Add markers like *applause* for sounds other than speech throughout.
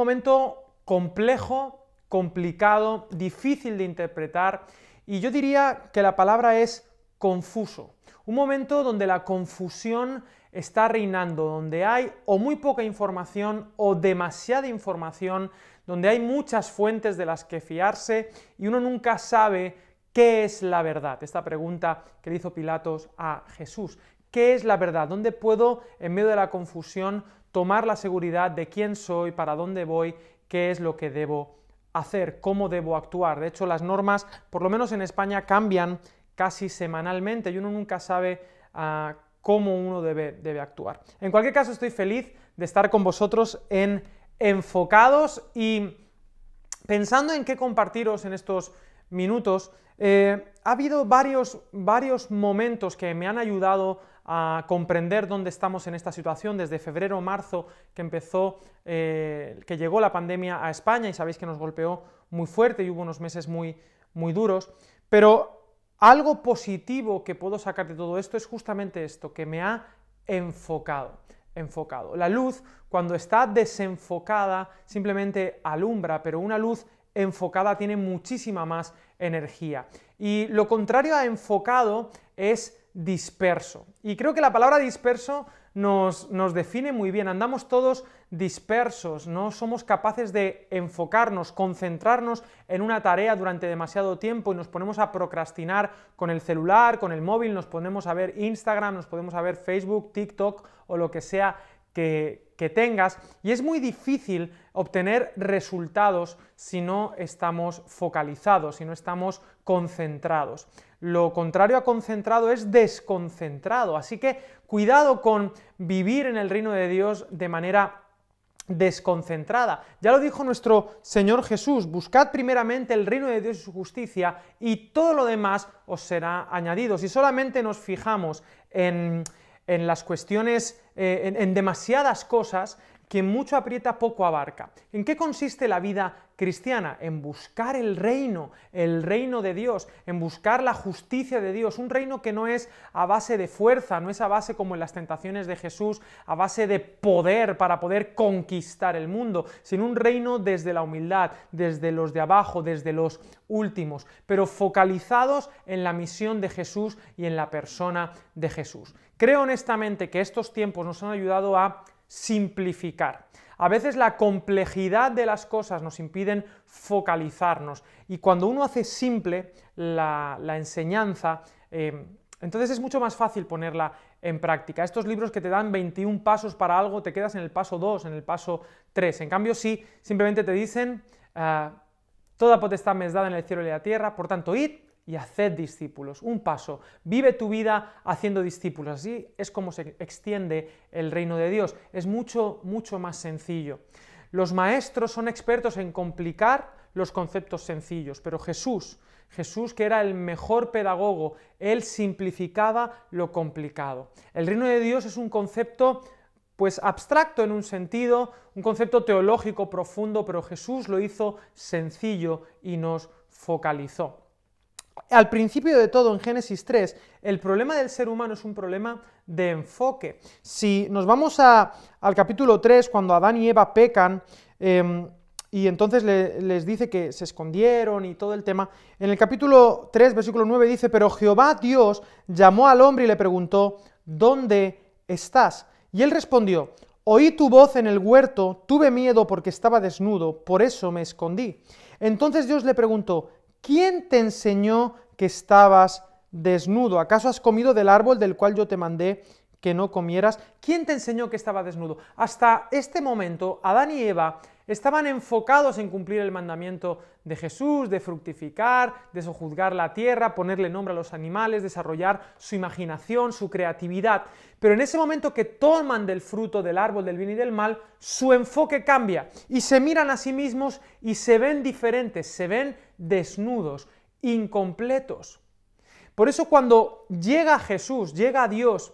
momento complejo, complicado, difícil de interpretar y yo diría que la palabra es confuso. Un momento donde la confusión está reinando, donde hay o muy poca información o demasiada información, donde hay muchas fuentes de las que fiarse y uno nunca sabe qué es la verdad. Esta pregunta que le hizo Pilatos a Jesús. ¿Qué es la verdad? ¿Dónde puedo, en medio de la confusión, tomar la seguridad de quién soy, para dónde voy, qué es lo que debo hacer, cómo debo actuar? De hecho, las normas, por lo menos en España, cambian casi semanalmente y uno nunca sabe ah, cómo uno debe, debe actuar. En cualquier caso, estoy feliz de estar con vosotros en Enfocados y pensando en qué compartiros en estos minutos, eh, ha habido varios, varios momentos que me han ayudado a comprender dónde estamos en esta situación desde febrero o marzo que empezó, eh, que llegó la pandemia a España y sabéis que nos golpeó muy fuerte y hubo unos meses muy, muy duros, pero algo positivo que puedo sacar de todo esto es justamente esto, que me ha enfocado, enfocado. La luz, cuando está desenfocada, simplemente alumbra, pero una luz enfocada tiene muchísima más energía. Y lo contrario a enfocado es disperso. Y creo que la palabra disperso nos, define muy bien. Andamos todos dispersos, no somos capaces de enfocarnos, concentrarnos en una tarea durante demasiado tiempo y nos ponemos a procrastinar con el celular, con el móvil, nos ponemos a ver Instagram, nos podemos a ver Facebook, TikTok o lo que sea que, tengas y es muy difícil obtener resultados si no estamos focalizados, si no estamos concentrados. Lo contrario a concentrado es desconcentrado, así que cuidado con vivir en el reino de Dios de manera desconcentrada. Ya lo dijo nuestro Señor Jesús, buscad primeramente el reino de Dios y su justicia y todo lo demás os será añadido. Si solamente nos fijamos en en las cuestiones, eh, en, demasiadas cosas, que mucho aprieta, poco abarca. ¿En qué consiste la vida cristiana? En buscar el reino, el reino de Dios, en buscar la justicia de Dios, un reino que no es a base de fuerza, no es a base como en las tentaciones de Jesús, a base de poder para poder conquistar el mundo, sino un reino desde la humildad, desde los de abajo, desde los últimos, pero focalizados en la misión de Jesús y en la persona de Jesús. Creo honestamente que estos tiempos nos han ayudado a simplificar. A veces la complejidad de las cosas nos impiden focalizarnos y cuando uno hace simple la, enseñanza, eh, entonces es mucho más fácil ponerla en práctica. Estos libros que te dan 21 pasos para algo, te quedas en el paso 2, en el paso 3. En cambio, sí, simplemente te dicen, ah, toda potestad me es dada en el cielo y en la tierra, por tanto, id y haced discípulos. Un paso. Vive tu vida haciendo discípulos. Así es como se extiende el reino de Dios. Es mucho, mucho más sencillo. Los maestros son expertos en complicar los conceptos sencillos, pero Jesús, Jesús que era el mejor pedagogo, él simplificaba lo complicado. El reino de Dios es un concepto pues abstracto en un sentido, un concepto teológico profundo, pero Jesús lo hizo sencillo y nos focalizó al principio de todo, en Génesis 3, el problema del ser humano es un problema de enfoque. Si nos vamos al capítulo 3, cuando Adán y Eva pecan, em, y entonces les dice que se escondieron y todo el tema, en el capítulo 3, versículo 9 dice, pero Jehová Dios llamó al hombre y le preguntó, ¿dónde estás? Y él respondió, oí tu voz en el huerto, tuve miedo porque estaba desnudo, por eso me escondí. Entonces Dios le preguntó, ¿quién te enseñó que estabas desnudo? ¿Acaso has comido del árbol del cual yo te mandé que no comieras? ¿Quién te enseñó que estaba desnudo? Hasta este momento, Adán y Eva estaban enfocados en cumplir el mandamiento de Jesús, de fructificar, de sojuzgar la tierra, ponerle nombre a los animales, desarrollar su imaginación, su creatividad. Pero en ese momento que toman del fruto del árbol del bien y del mal, su enfoque cambia y se miran a sí mismos y se ven diferentes, se ven desnudos, incompletos. Por eso cuando llega Jesús, llega Dios,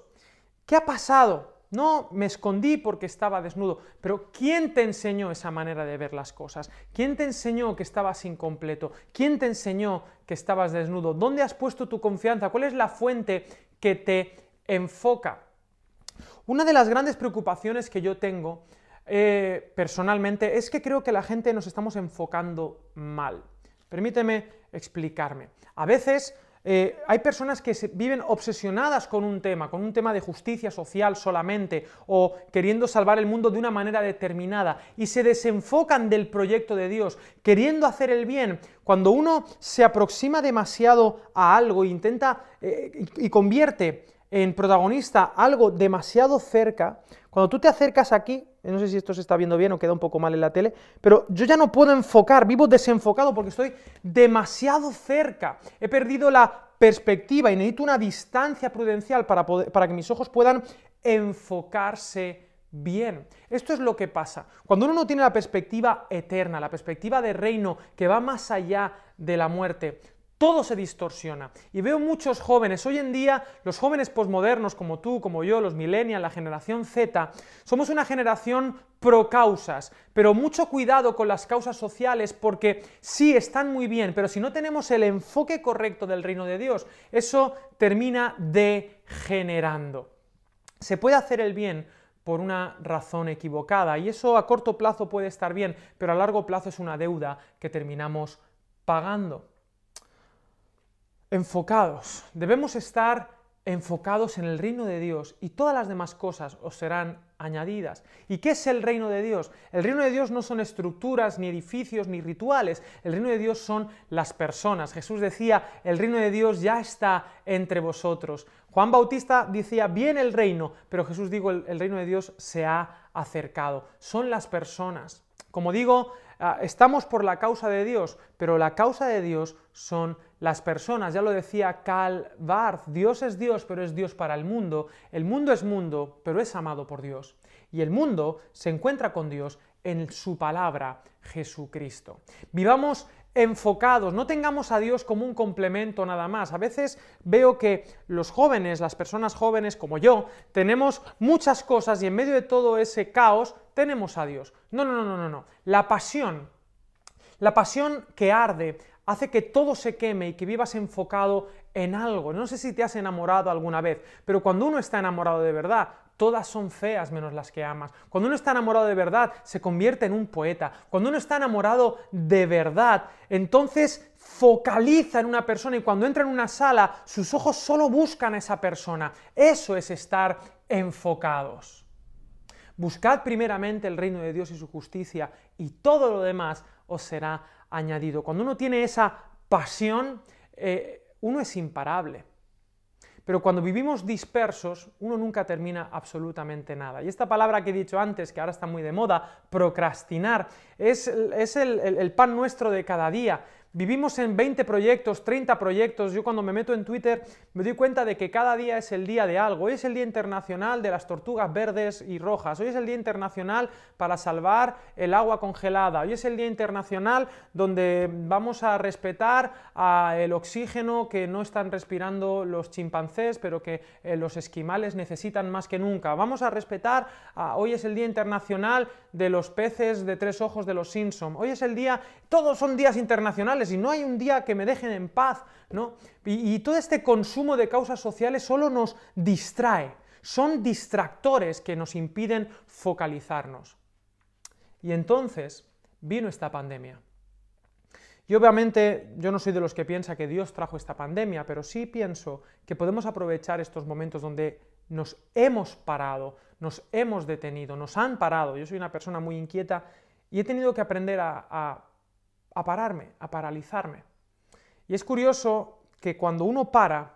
¿qué ha pasado? No me escondí porque estaba desnudo, pero ¿quién te enseñó esa manera de ver las cosas? ¿Quién te enseñó que estabas incompleto? ¿Quién te enseñó que estabas desnudo? ¿Dónde has puesto tu confianza? ¿Cuál es la fuente que te enfoca? Una de las grandes preocupaciones que yo tengo eh, personalmente es que creo que la gente nos estamos enfocando mal. Permíteme explicarme. A veces eh, hay personas que viven obsesionadas con un tema, con un tema de justicia social solamente, o queriendo salvar el mundo de una manera determinada, y se desenfocan del proyecto de Dios, queriendo hacer el bien. Cuando uno se aproxima demasiado a algo e intenta eh, y convierte en protagonista algo demasiado cerca, cuando tú te acercas aquí, no sé si esto se está viendo bien o queda un poco mal en la tele, pero yo ya no puedo enfocar, vivo desenfocado porque estoy demasiado cerca. He perdido la perspectiva y necesito una distancia prudencial para, para que mis ojos puedan enfocarse bien. Esto es lo que pasa. Cuando uno no tiene la perspectiva eterna, la perspectiva de reino que va más allá de la muerte, todo se distorsiona. Y veo muchos jóvenes, hoy en día los jóvenes posmodernos como tú, como yo, los millennials, la generación Z, somos una generación pro causas, pero mucho cuidado con las causas sociales porque sí están muy bien, pero si no tenemos el enfoque correcto del reino de Dios, eso termina degenerando. Se puede hacer el bien por una razón equivocada y eso a corto plazo puede estar bien, pero a largo plazo es una deuda que terminamos pagando enfocados. Debemos estar enfocados en el reino de Dios y todas las demás cosas os serán añadidas. ¿Y qué es el reino de Dios? El reino de Dios no son estructuras, ni edificios, ni rituales. El reino de Dios son las personas. Jesús decía, el reino de Dios ya está entre vosotros. Juan Bautista decía, viene el reino, pero Jesús dijo, el, el reino de Dios se ha acercado. Son las personas. Como digo, ah, estamos por la causa de Dios, pero la causa de Dios son las personas. Ya lo decía Karl Barth, Dios es Dios, pero es Dios para el mundo. El mundo es mundo, pero es amado por Dios. Y el mundo se encuentra con Dios en su palabra, Jesucristo. Vivamos enfocados, no tengamos a Dios como un complemento nada más. A veces veo que los jóvenes, las personas jóvenes como yo, tenemos muchas cosas y en medio de todo ese caos tenemos a Dios. No, no, no, no, no. La pasión, la pasión que arde, hace que todo se queme y que vivas enfocado en algo. No sé si te has enamorado alguna vez, pero cuando uno está enamorado de verdad, todas son feas menos las que amas. Cuando uno está enamorado de verdad, se convierte en un poeta. Cuando uno está enamorado de verdad, entonces focaliza en una persona y cuando entra en una sala, sus ojos solo buscan a esa persona. Eso es estar enfocados. Buscad primeramente el reino de Dios y su justicia y todo lo demás os será añadido. Cuando uno tiene esa pasión, eh, uno es imparable. Pero cuando vivimos dispersos, uno nunca termina absolutamente nada. Y esta palabra que he dicho antes, que ahora está muy de moda, procrastinar, es, el pan nuestro de cada día. Vivimos en 20 proyectos, 30 proyectos. Yo cuando me meto en Twitter me doy cuenta de que cada día es el día de algo. Hoy es el Día Internacional de las Tortugas Verdes y Rojas. Hoy es el Día Internacional para salvar el agua congelada. Hoy es el Día Internacional donde vamos a respetar el oxígeno que no están respirando los chimpancés, pero que eh, los esquimales necesitan más que nunca. Vamos a respetar, hoy es el Día Internacional de los peces de tres ojos de los Simpson. Hoy es el día, todos son días internacionales y no hay un día que me dejen en paz, ¿no? Y, y todo este consumo de causas sociales solo nos distrae, son distractores que nos impiden focalizarnos. Y entonces vino esta pandemia. Y obviamente yo no soy de los que piensa que Dios trajo esta pandemia, pero sí pienso que podemos aprovechar estos momentos donde nos hemos parado, nos hemos detenido, nos han parado. Yo soy una persona muy inquieta y he tenido que aprender a pararme, a paralizarme. Y es curioso que cuando uno para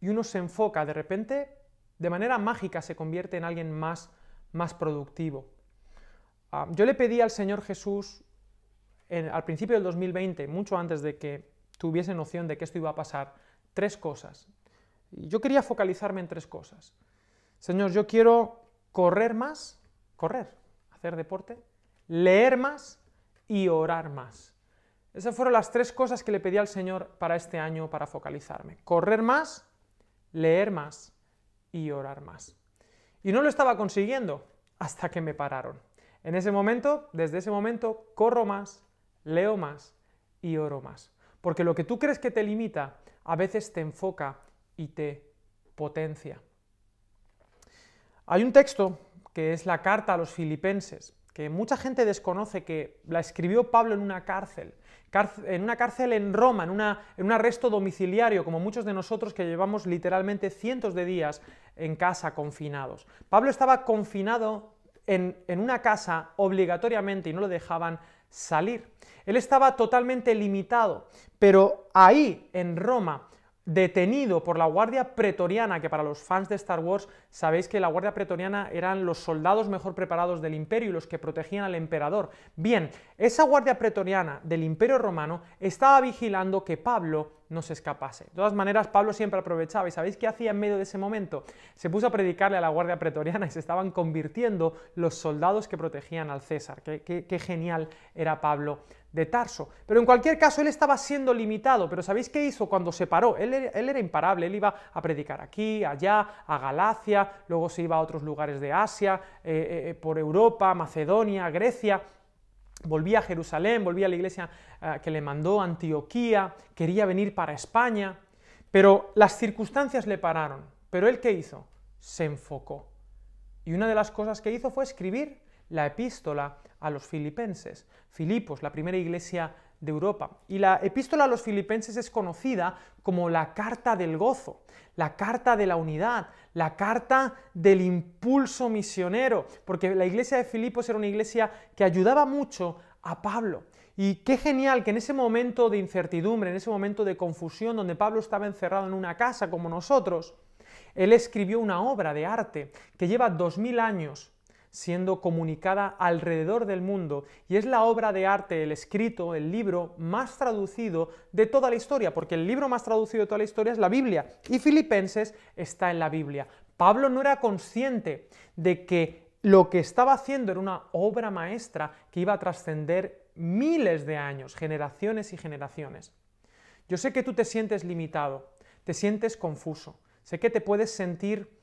y uno se enfoca, de repente, de manera mágica se convierte en alguien más, más productivo. Ah, yo le pedí al Señor Jesús al principio del 2020, mucho antes de que tuviese noción de que esto iba a pasar, tres cosas. Yo quería focalizarme en tres cosas. Señor, yo quiero correr más, correr, hacer deporte, leer más y orar más. Esas fueron las tres cosas que le pedí al Señor para este año para focalizarme. Correr más, leer más y orar más. Y no lo estaba consiguiendo hasta que me pararon. En ese momento, desde ese momento, corro más, leo más y oro más. Porque lo que tú crees que te limita, a veces te enfoca y te potencia. Hay un texto que es la carta a los filipenses, que mucha gente desconoce que la escribió Pablo en una cárcel, en una cárcel en Roma, en, en un arresto domiciliario, como muchos de nosotros que llevamos literalmente cientos de días en casa confinados. Pablo estaba confinado en, en una casa obligatoriamente y no lo dejaban salir. Él estaba totalmente limitado, pero ahí, en Roma, detenido por la Guardia Pretoriana, que para los fans de Star Wars sabéis que la Guardia Pretoriana eran los soldados mejor preparados del imperio y los que protegían al emperador. Bien, esa Guardia Pretoriana del imperio romano estaba vigilando que Pablo no se escapase. De todas maneras, Pablo siempre aprovechaba y ¿sabéis qué hacía en medio de ese momento? Se puso a predicarle a la Guardia Pretoriana y se estaban convirtiendo los soldados que protegían al César. Qué, genial era Pablo de Tarso. Pero en cualquier caso, él estaba siendo limitado. Pero ¿sabéis qué hizo cuando se paró? Él, era imparable, él iba a predicar aquí, allá, a Galacia, luego se iba a otros lugares de Asia, eh, eh, eh, por Europa, Macedonia, Grecia. Volvía a Jerusalén, volvía a la iglesia que le mandó Antioquía, quería venir para España, pero las circunstancias le pararon. ¿Pero él qué hizo? Se enfocó. Y una de las cosas que hizo fue escribir la epístola a los filipenses. Filipos, la primera iglesia de Europa. Y la epístola a los filipenses es conocida como la carta del gozo, la carta de la unidad, la carta del impulso misionero, porque la iglesia de Filipos era una iglesia que ayudaba mucho a Pablo. Y qué genial que en ese momento de incertidumbre, en ese momento de confusión, donde Pablo estaba encerrado en una casa como nosotros, él escribió una obra de arte que lleva dos mil años siendo comunicada alrededor del mundo y es la obra de arte, el escrito, el libro más traducido de toda la historia, porque el libro más traducido de toda la historia es la Biblia y Filipenses está en la Biblia. Pablo no era consciente de que lo que estaba haciendo era una obra maestra que iba a trascender miles de años, generaciones y generaciones. Yo sé que tú te sientes limitado, te sientes confuso, sé que te puedes sentir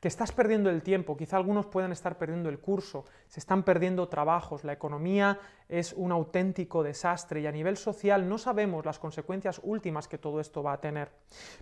que estás perdiendo el tiempo, quizá algunos puedan estar perdiendo el curso, se están perdiendo trabajos, la economía es un auténtico desastre y a nivel social no sabemos las consecuencias últimas que todo esto va a tener.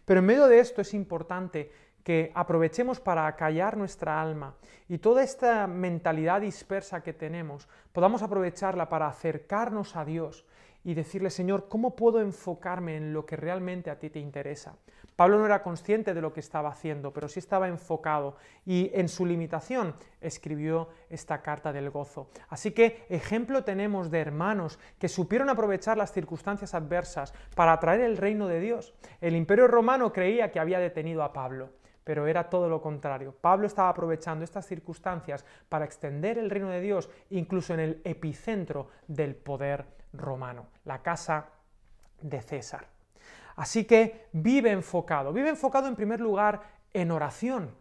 Pero en medio de esto es importante que aprovechemos para acallar nuestra alma y toda esta mentalidad dispersa que tenemos, podamos aprovecharla para acercarnos a Dios y decirle, Señor, ¿cómo puedo enfocarme en lo que realmente a ti te interesa? Pablo no era consciente de lo que estaba haciendo, pero sí estaba enfocado y en su limitación escribió esta carta del gozo. Así que ejemplo tenemos de hermanos que supieron aprovechar las circunstancias adversas para atraer el reino de Dios. El imperio romano creía que había detenido a Pablo pero era todo lo contrario. Pablo estaba aprovechando estas circunstancias para extender el reino de Dios incluso en el epicentro del poder romano, la casa de César. Así que vive enfocado. Vive enfocado en primer lugar en oración.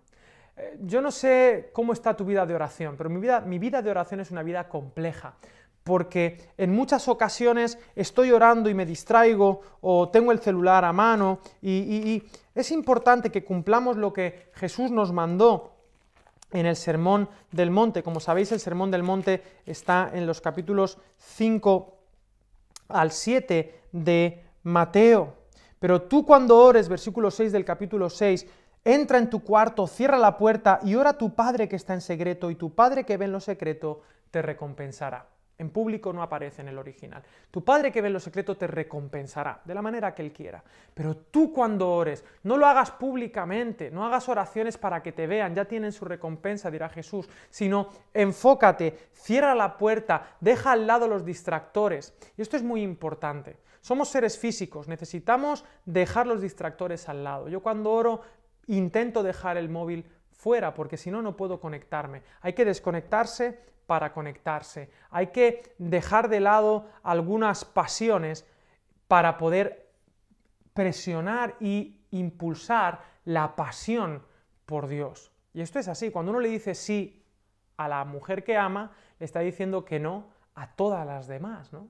Eh, yo no sé cómo está tu vida de oración, pero mi vida, mi vida de oración es una vida compleja porque en muchas ocasiones estoy orando y me distraigo o tengo el celular a mano y, es importante que cumplamos lo que Jesús nos mandó en el Sermón del Monte. Como sabéis, el Sermón del Monte está en los capítulos 5 al 7 de Mateo. Pero tú cuando ores, versículo 6 del capítulo 6, entra en tu cuarto, cierra la puerta y ora a tu Padre que está en secreto, y tu Padre que ve en lo secreto te recompensará. En público no aparece en el original. Tu Padre que ve en lo secreto te recompensará de la manera que Él quiera. Pero tú cuando ores, no lo hagas públicamente, no hagas oraciones para que te vean, ya tienen su recompensa, dirá Jesús, sino enfócate, cierra la puerta, deja al lado los distractores. Y esto es muy importante. Somos seres físicos, necesitamos dejar los distractores al lado. Yo cuando oro intento dejar el móvil fuera porque si no no puedo conectarme. Hay que desconectarse para conectarse. Hay que dejar de lado algunas pasiones para poder presionar y impulsar la pasión por Dios. Y esto es así, cuando uno le dice sí a la mujer que ama, le está diciendo que no a todas las demás, ¿no?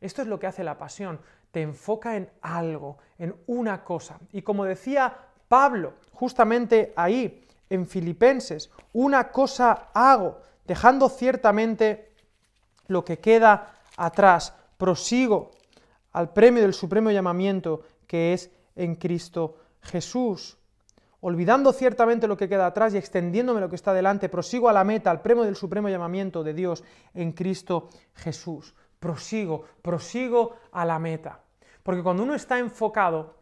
Esto es lo que hace la pasión, te enfoca en algo, en una cosa. Y como decía Pablo, justamente ahí, en Filipenses, una cosa hago, dejando ciertamente lo que queda atrás, prosigo al premio del supremo llamamiento que es en Cristo Jesús. olvidando ciertamente lo que queda atrás y extendiéndome lo que está delante, prosigo a la meta, al premio del supremo llamamiento de Dios en Cristo Jesús. Prosigo, prosigo a la meta. Porque cuando uno está enfocado,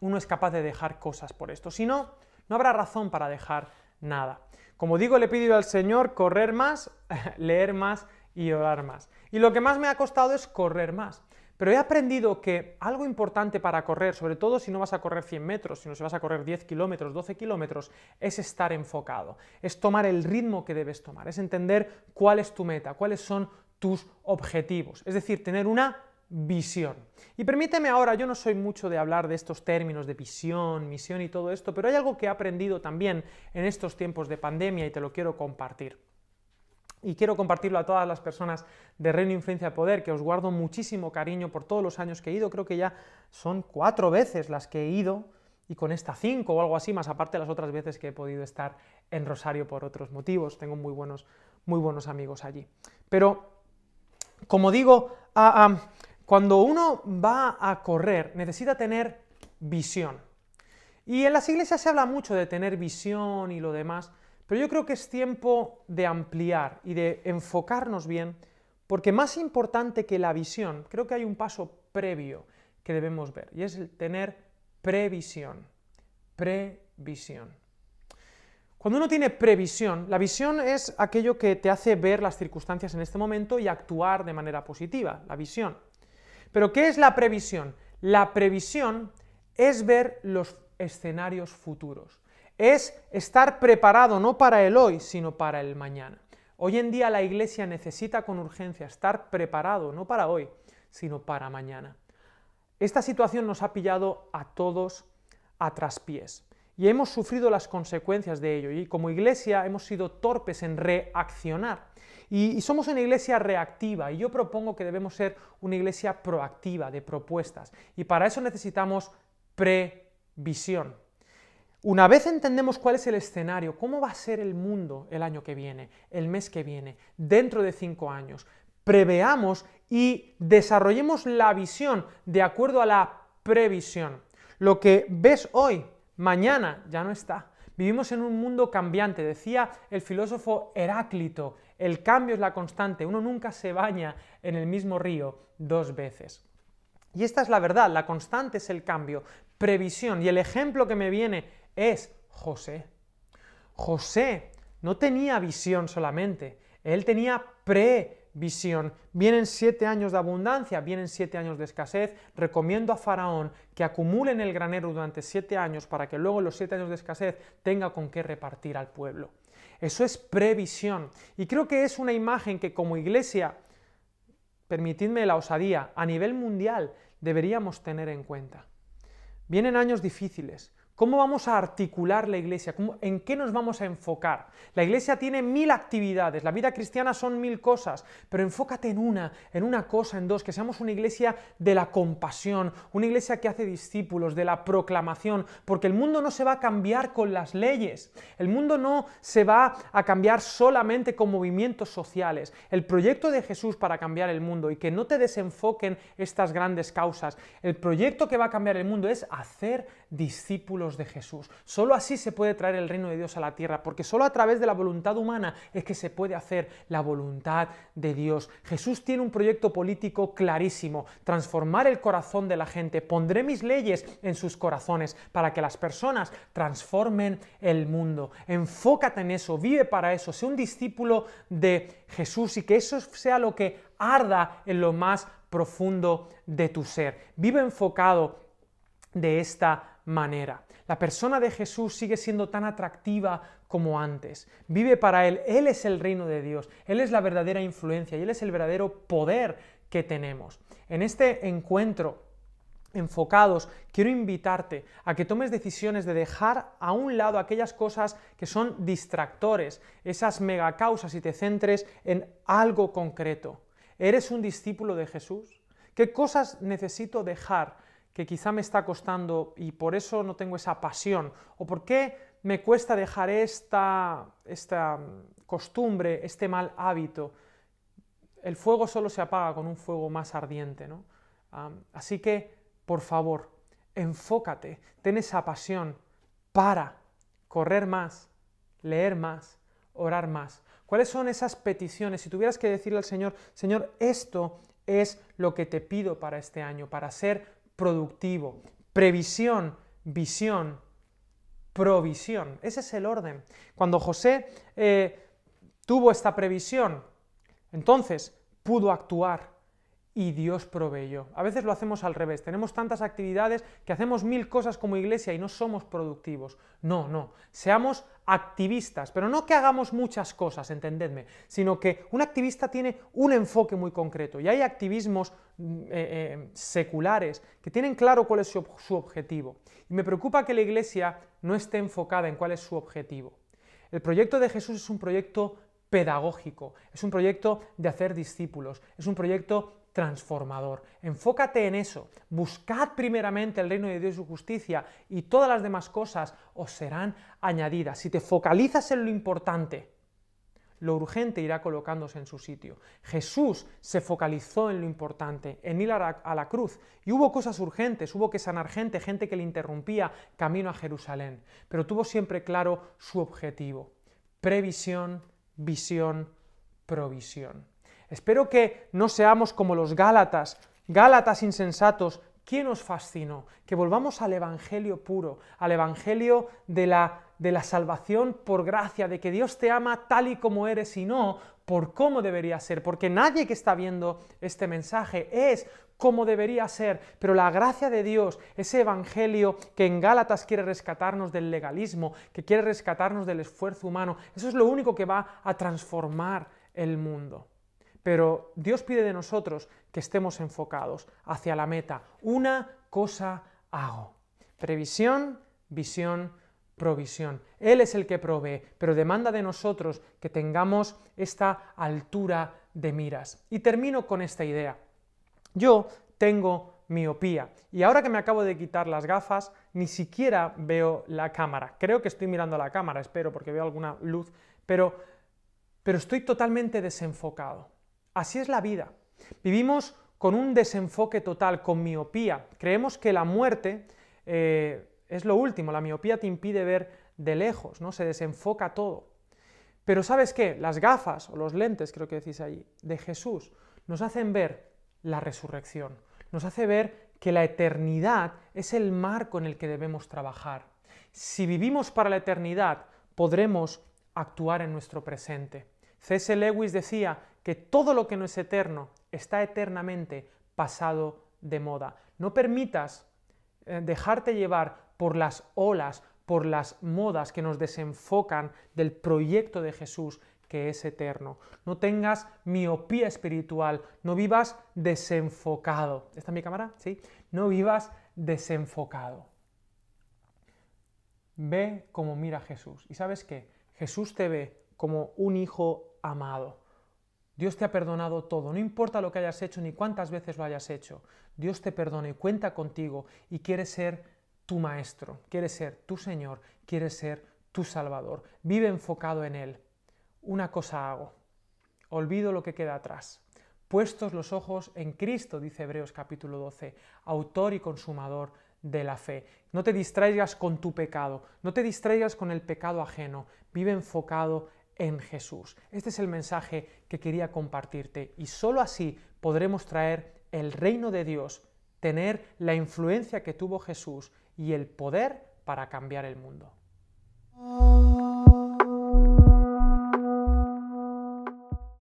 uno es capaz de dejar cosas por esto. Si no, no habrá razón para dejar nada. Como digo, le he pedido al Señor correr más, *laughs* leer más y orar más. Y lo que más me ha costado es correr más. Pero he aprendido que algo importante para correr, sobre todo si no vas a correr 100 metros, sino si vas a correr 10 kilómetros, 12 kilómetros, es estar enfocado, es tomar el ritmo que debes tomar, es entender cuál es tu meta, cuáles son tus objetivos, es decir, tener una visión. Y permíteme ahora, yo no soy mucho de hablar de estos términos de visión, misión y todo esto, pero hay algo que he aprendido también en estos tiempos de pandemia y te lo quiero compartir y quiero compartirlo a todas las personas de Reino Influencia de Poder, que os guardo muchísimo cariño por todos los años que he ido, creo que ya son cuatro veces las que he ido, y con esta cinco o algo así, más aparte de las otras veces que he podido estar en Rosario por otros motivos, tengo muy buenos, muy buenos amigos allí. Pero, como digo, cuando uno va a correr, necesita tener visión. Y en las iglesias se habla mucho de tener visión y lo demás, pero yo creo que es tiempo de ampliar y de enfocarnos bien, porque más importante que la visión, creo que hay un paso previo que debemos ver, y es el tener previsión. Previsión. Cuando uno tiene previsión, la visión es aquello que te hace ver las circunstancias en este momento y actuar de manera positiva, la visión. Pero ¿qué es la previsión? La previsión es ver los escenarios futuros es estar preparado no para el hoy, sino para el mañana. Hoy en día la iglesia necesita con urgencia estar preparado no para hoy, sino para mañana. Esta situación nos ha pillado a todos a traspiés y hemos sufrido las consecuencias de ello y como iglesia hemos sido torpes en reaccionar y, somos una iglesia reactiva y yo propongo que debemos ser una iglesia proactiva de propuestas y para eso necesitamos previsión. Una vez entendemos cuál es el escenario, cómo va a ser el mundo el año que viene, el mes que viene, dentro de cinco años, preveamos y desarrollemos la visión de acuerdo a la previsión. Lo que ves hoy, mañana ya no está. Vivimos en un mundo cambiante, decía el filósofo Heráclito, el cambio es la constante, uno nunca se baña en el mismo río dos veces. Y esta es la verdad, la constante es el cambio, previsión. Y el ejemplo que me viene es José. José no tenía visión solamente, él tenía previsión. Vienen siete años de abundancia, vienen siete años de escasez. Recomiendo a Faraón que acumule en el granero durante siete años para que luego los siete años de escasez tenga con qué repartir al pueblo. Eso es previsión. Y creo que es una imagen que como iglesia, permitidme la osadía, a nivel mundial deberíamos tener en cuenta. Vienen años difíciles, ¿Cómo vamos a articular la iglesia? ¿En qué nos vamos a enfocar? La iglesia tiene mil actividades, la vida cristiana son mil cosas, pero enfócate en una, en una cosa, en dos, que seamos una iglesia de la compasión, una iglesia que hace discípulos, de la proclamación, porque el mundo no se va a cambiar con las leyes, el mundo no se va a cambiar solamente con movimientos sociales. El proyecto de Jesús para cambiar el mundo y que no te desenfoquen estas grandes causas, el proyecto que va a cambiar el mundo es hacer discípulos de Jesús. Solo así se puede traer el reino de Dios a la tierra, porque solo a través de la voluntad humana es que se puede hacer la voluntad de Dios. Jesús tiene un proyecto político clarísimo, transformar el corazón de la gente. Pondré mis leyes en sus corazones para que las personas transformen el mundo. Enfócate en eso, vive para eso, sé un discípulo de Jesús y que eso sea lo que arda en lo más profundo de tu ser. Vive enfocado de esta manera. La persona de Jesús sigue siendo tan atractiva como antes. Vive para Él. Él es el reino de Dios. Él es la verdadera influencia y Él es el verdadero poder que tenemos. En este encuentro enfocados, quiero invitarte a que tomes decisiones de dejar a un lado aquellas cosas que son distractores, esas megacausas y te centres en algo concreto. ¿Eres un discípulo de Jesús? ¿Qué cosas necesito dejar que quizá me está costando y por eso no tengo esa pasión? ¿O por qué me cuesta dejar esta, esta mm, costumbre, este mal hábito? El fuego solo se apaga con un fuego más ardiente, ¿no? así que, por favor, enfócate, ten esa pasión, para correr más, leer más, orar más. ¿Cuáles son esas peticiones? Si tuvieras que decirle al Señor, Señor, esto es lo que te pido para este año, para ser productivo. Previsión, visión, provisión. Ese es el orden. Cuando José eh, tuvo esta previsión, entonces pudo actuar y Dios proveyó. A veces lo hacemos al revés, tenemos tantas actividades que hacemos mil cosas como iglesia y no somos productivos. No, no, seamos activistas, pero no que hagamos muchas cosas, entendedme, sino que un activista tiene un enfoque muy concreto y hay activismos mm, eh, eh, seculares que tienen claro cuál es su, su objetivo. Y me preocupa que la iglesia no esté enfocada en cuál es su objetivo. El proyecto de Jesús es un proyecto pedagógico, es un proyecto de hacer discípulos, es un proyecto transformador. Enfócate en eso. Buscad primeramente el reino de Dios y su justicia y todas las demás cosas os serán añadidas. Si te focalizas en lo importante, lo urgente irá colocándose en su sitio. Jesús se focalizó en lo importante, en ir a la cruz, y hubo cosas urgentes, hubo que sanar gente, gente que le interrumpía camino a Jerusalén, pero tuvo siempre claro su objetivo, previsión, visión, provisión. Espero que no seamos como los Gálatas, Gálatas insensatos. ¿Quién nos fascinó? Que volvamos al Evangelio puro, al Evangelio de la, de la salvación por gracia, de que Dios te ama tal y como eres y no por cómo debería ser, porque nadie que está viendo este mensaje es como debería ser, pero la gracia de Dios, ese evangelio que en Gálatas quiere rescatarnos del legalismo, que quiere rescatarnos del esfuerzo humano, eso es lo único que va a transformar el mundo. Pero Dios pide de nosotros que estemos enfocados hacia la meta. Una cosa hago. Previsión, visión, provisión. Él es el que provee, pero demanda de nosotros que tengamos esta altura de miras. Y termino con esta idea. Yo tengo miopía y ahora que me acabo de quitar las gafas, ni siquiera veo la cámara. Creo que estoy mirando la cámara, espero, porque veo alguna luz, pero, pero estoy totalmente desenfocado. Así es la vida. Vivimos con un desenfoque total, con miopía. Creemos que la muerte eh, es lo último, la miopía te impide ver de lejos, ¿no? Se desenfoca todo. Pero ¿sabes qué? Las gafas o los lentes, creo que decís ahí, de Jesús, nos hacen ver la resurrección, nos hace ver que la eternidad es el marco en el que debemos trabajar. Si vivimos para la eternidad, podremos actuar en nuestro presente. C.S. Lewis decía que todo lo que no es eterno está eternamente pasado de moda. No permitas eh, dejarte llevar por las olas, por las modas que nos desenfocan del proyecto de Jesús que es eterno. No tengas miopía espiritual, no vivas desenfocado. ¿Está mi cámara? Sí. No vivas desenfocado. Ve como mira Jesús. ¿Y sabes qué? Jesús te ve como un hijo amado. Dios te ha perdonado todo, no importa lo que hayas hecho ni cuántas veces lo hayas hecho. Dios te perdona y cuenta contigo y quiere ser tu maestro, quiere ser tu Señor, quiere ser tu Salvador. Vive enfocado en Él. Una cosa hago, olvido lo que queda atrás. Puestos los ojos en Cristo, dice Hebreos capítulo 12, autor y consumador de la fe. No te distraigas con tu pecado, no te distraigas con el pecado ajeno, vive enfocado en Jesús. Este es el mensaje que quería compartirte y sólo así podremos traer el reino de Dios, tener la influencia que tuvo Jesús y el poder para cambiar el mundo.